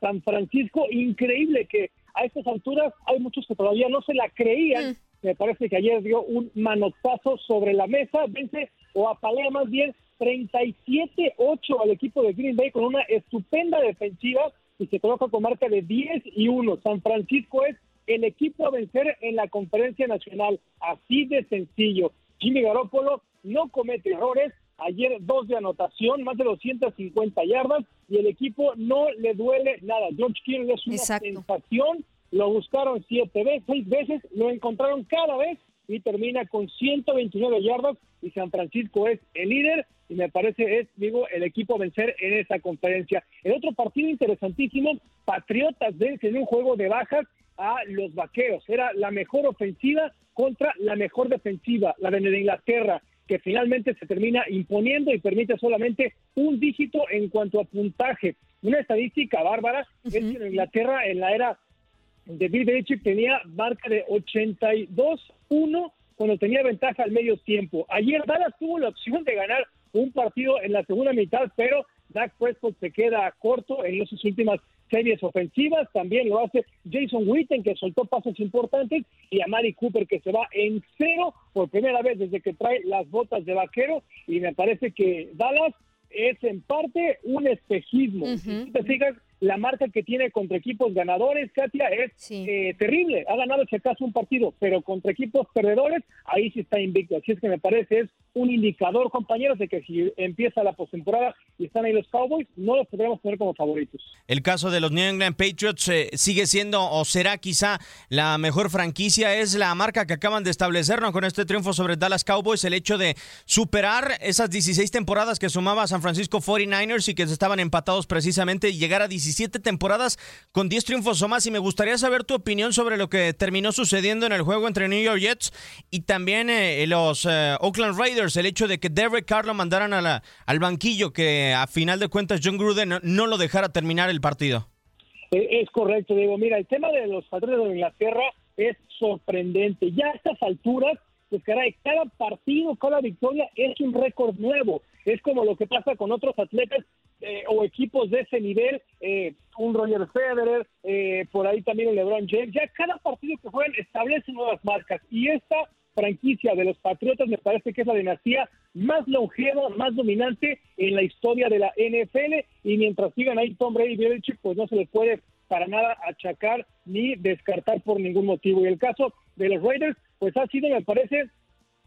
San Francisco, increíble que a estas alturas hay muchos que todavía no se la creían. Me parece que ayer dio un manotazo sobre la mesa, vence o apalea más bien 37-8 al equipo de Green Bay con una estupenda defensiva y se coloca con marca de 10 y 1. San Francisco es el equipo a vencer en la conferencia nacional, así de sencillo. Jimmy Garoppolo no comete errores, ayer dos de anotación, más de 250 yardas y el equipo no le duele nada. George Kittle es una sensación, lo buscaron siete veces, seis veces, lo encontraron cada vez y termina con 129 yardas y San Francisco es el líder y me parece es, digo, el equipo a vencer en esa conferencia. El otro partido interesantísimo, Patriotas vence en un juego de bajas a los vaqueros. Era la mejor ofensiva contra la mejor defensiva, la de Inglaterra que finalmente se termina imponiendo y permite solamente un dígito en cuanto a puntaje. Una estadística bárbara es que en Inglaterra en la era de Bill Belichick tenía marca de 82-1 cuando tenía ventaja al medio tiempo. Ayer Dallas tuvo la opción de ganar un partido en la segunda mitad, pero Dak Prescott se queda corto en sus últimas series ofensivas, también lo hace Jason Witten que soltó pasos importantes y a Mari Cooper que se va en cero por primera vez desde que trae las botas de vaquero y me parece que Dallas es en parte un espejismo. Si te fijas, la marca que tiene contra equipos ganadores, Katia, es eh, terrible. Ha ganado, si acaso, un partido, pero contra equipos perdedores, ahí sí está invicto. Así es que me parece es un indicador, compañeros, de que si empieza la postemporada y están ahí los Cowboys, no los podríamos tener como favoritos. El caso de los New England Patriots eh, sigue siendo o será quizá la mejor franquicia, es la marca que acaban de establecernos con este triunfo sobre Dallas Cowboys, el hecho de superar esas 16 temporadas que sumaba San Francisco 49ers y que estaban empatados precisamente llegar a 17 temporadas con 10 triunfos o más. Y me gustaría saber tu opinión sobre lo que terminó sucediendo en el juego entre New York Jets y también eh, los eh, Oakland Raiders, el hecho de que Derek Carr lo mandaran a la, al banquillo, que a final de cuentas John Gruden no, no lo dejara terminar el partido. Eh, Es correcto, Diego. Mira, el tema de los Patriotas de Inglaterra es sorprendente. Ya a estas alturas, pues caray, cada partido, cada victoria es un récord nuevo. Es como lo que pasa con otros atletas eh, o equipos de ese nivel, eh, un Roger Federer, eh, por ahí también el LeBron James. Ya cada partido que juegan establece nuevas marcas. Y esta franquicia de los Patriotas me parece que es la dinastía más longeva, más dominante en la historia de la NFL y mientras sigan ahí Tom Brady y Belichick, pues no se les puede para nada achacar ni descartar por ningún motivo. Y el caso de los Raiders, pues ha sido, me parece,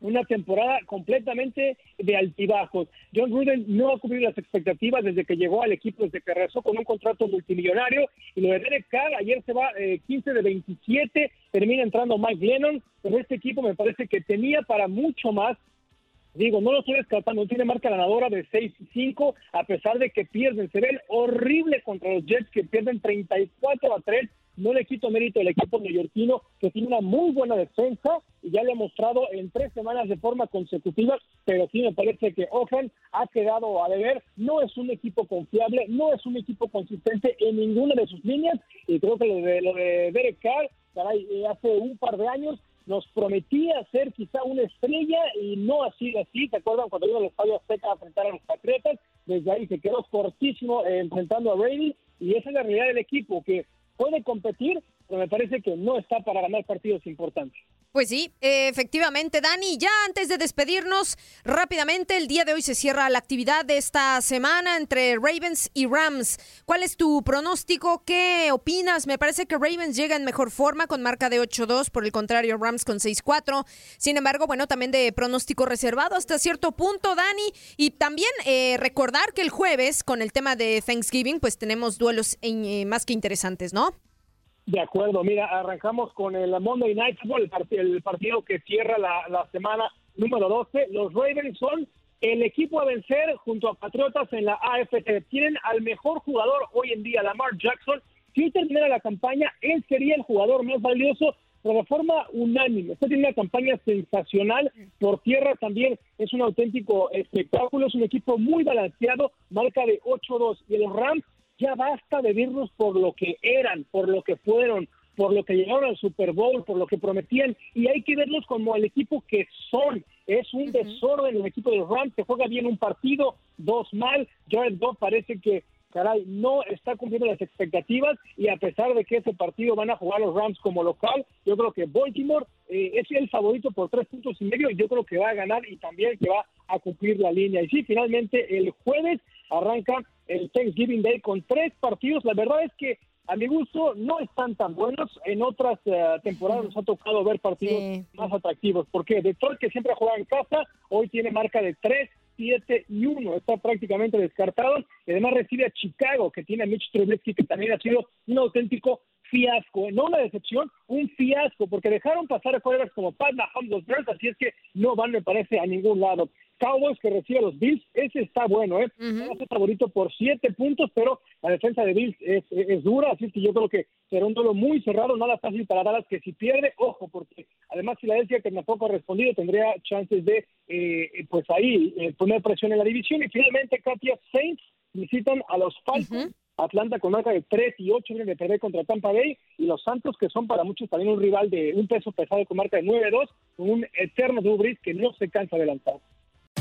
una temporada completamente de altibajos. John Gruden no ha cumplido las expectativas desde que llegó al equipo, desde que regresó con un contrato multimillonario. Y lo de Derek Carr, ayer se va eh, 15 de 27, termina entrando Mike Lennon, pero este equipo me parece que tenía para mucho más Digo, no lo estoy descartando, tiene marca ganadora de 6-5, a pesar de que pierden. Se ven horrible contra los Jets, que pierden 34 a 3. No le quito mérito al equipo neoyorquino, que tiene una muy buena defensa y ya lo ha mostrado en tres semanas de forma consecutiva, pero sí me parece que Oakland ha quedado a deber. No es un equipo confiable, no es un equipo consistente en ninguna de sus líneas y creo que lo de, lo de Derek Carr, caray, eh, hace un par de años nos prometía ser quizá una estrella y no ha sido así. ¿Se acuerdan cuando vino al Estadio Azteca a enfrentar a los Patriotas? Desde ahí se quedó cortísimo eh, enfrentando a Brady y esa es la realidad del equipo, que puede competir, pero me parece que no está para ganar partidos importantes. Pues sí, efectivamente, Dani. Ya antes de despedirnos, rápidamente, el día de hoy se cierra la actividad de esta semana entre Ravens y Rams. ¿Cuál es tu pronóstico? ¿Qué opinas? Me parece que Ravens llega en mejor forma con marca de 8-2, por el contrario, Rams con 6-4. Sin embargo, bueno, también de pronóstico reservado hasta cierto punto, Dani. Y también eh, recordar que el jueves, con el tema de Thanksgiving, pues tenemos duelos eh, más que interesantes, ¿no? De acuerdo, mira, arrancamos con el Monday Night Football, el, partido que cierra la, semana número 12. Los Ravens son el equipo a vencer junto a Patriotas en la AFC. Tienen al mejor jugador hoy en día, Lamar Jackson. Si termina la campaña, él sería el jugador más valioso, pero de forma unánime. Está tiene una campaña sensacional. Por tierra también es un auténtico espectáculo. Es un equipo muy balanceado, marca de 8-2. Y los Rams ya basta de verlos por lo que eran, por lo que fueron, por lo que llegaron al Super Bowl, por lo que prometían, y hay que verlos como el equipo que son. Es un desorden el equipo de los Rams, se juega bien un partido, dos mal. Jared Goff parece que, caray, no está cumpliendo las expectativas, y a pesar de que ese partido van a jugar los Rams como local, yo creo que Baltimore eh, es el favorito por tres puntos y medio, y yo creo que va a ganar y también que va a cumplir la línea. Y sí, finalmente el jueves arranca el Thanksgiving Day con tres partidos. La verdad es que a mi gusto no están tan buenos. En otras eh, temporadas nos ha tocado ver partidos más atractivos. porque Detroit, que siempre juega en casa, hoy tiene marca de 3, 7 y 1. Está prácticamente descartado. Y además recibe a Chicago, que tiene a Mitch Trubisky, que también ha sido un auténtico fiasco, no una decepción, un fiasco, porque dejaron pasar a jugadores como Pat Mahomes, los Bears, así es que no van, me parece, a ningún lado. Cowboys que recibe a los Bills, ese está bueno, ¿eh? Uh favorito por siete puntos, pero la defensa de Bills es, es, dura, así es que yo creo que será un duelo muy cerrado, nada fácil para Dallas, que si pierde, ojo, porque además si la decía que tampoco ha respondido, tendría chances de, eh, pues ahí, eh, poner presión en la división. Y finalmente, Katia Saints visitan a los Falcons. Atlanta con marca de 3 y 8 vienen de perder contra Tampa Bay y los Santos que son para muchos también un rival de un peso pesado con marca de 9-2 con un eterno Drew que no se cansa de lanzar.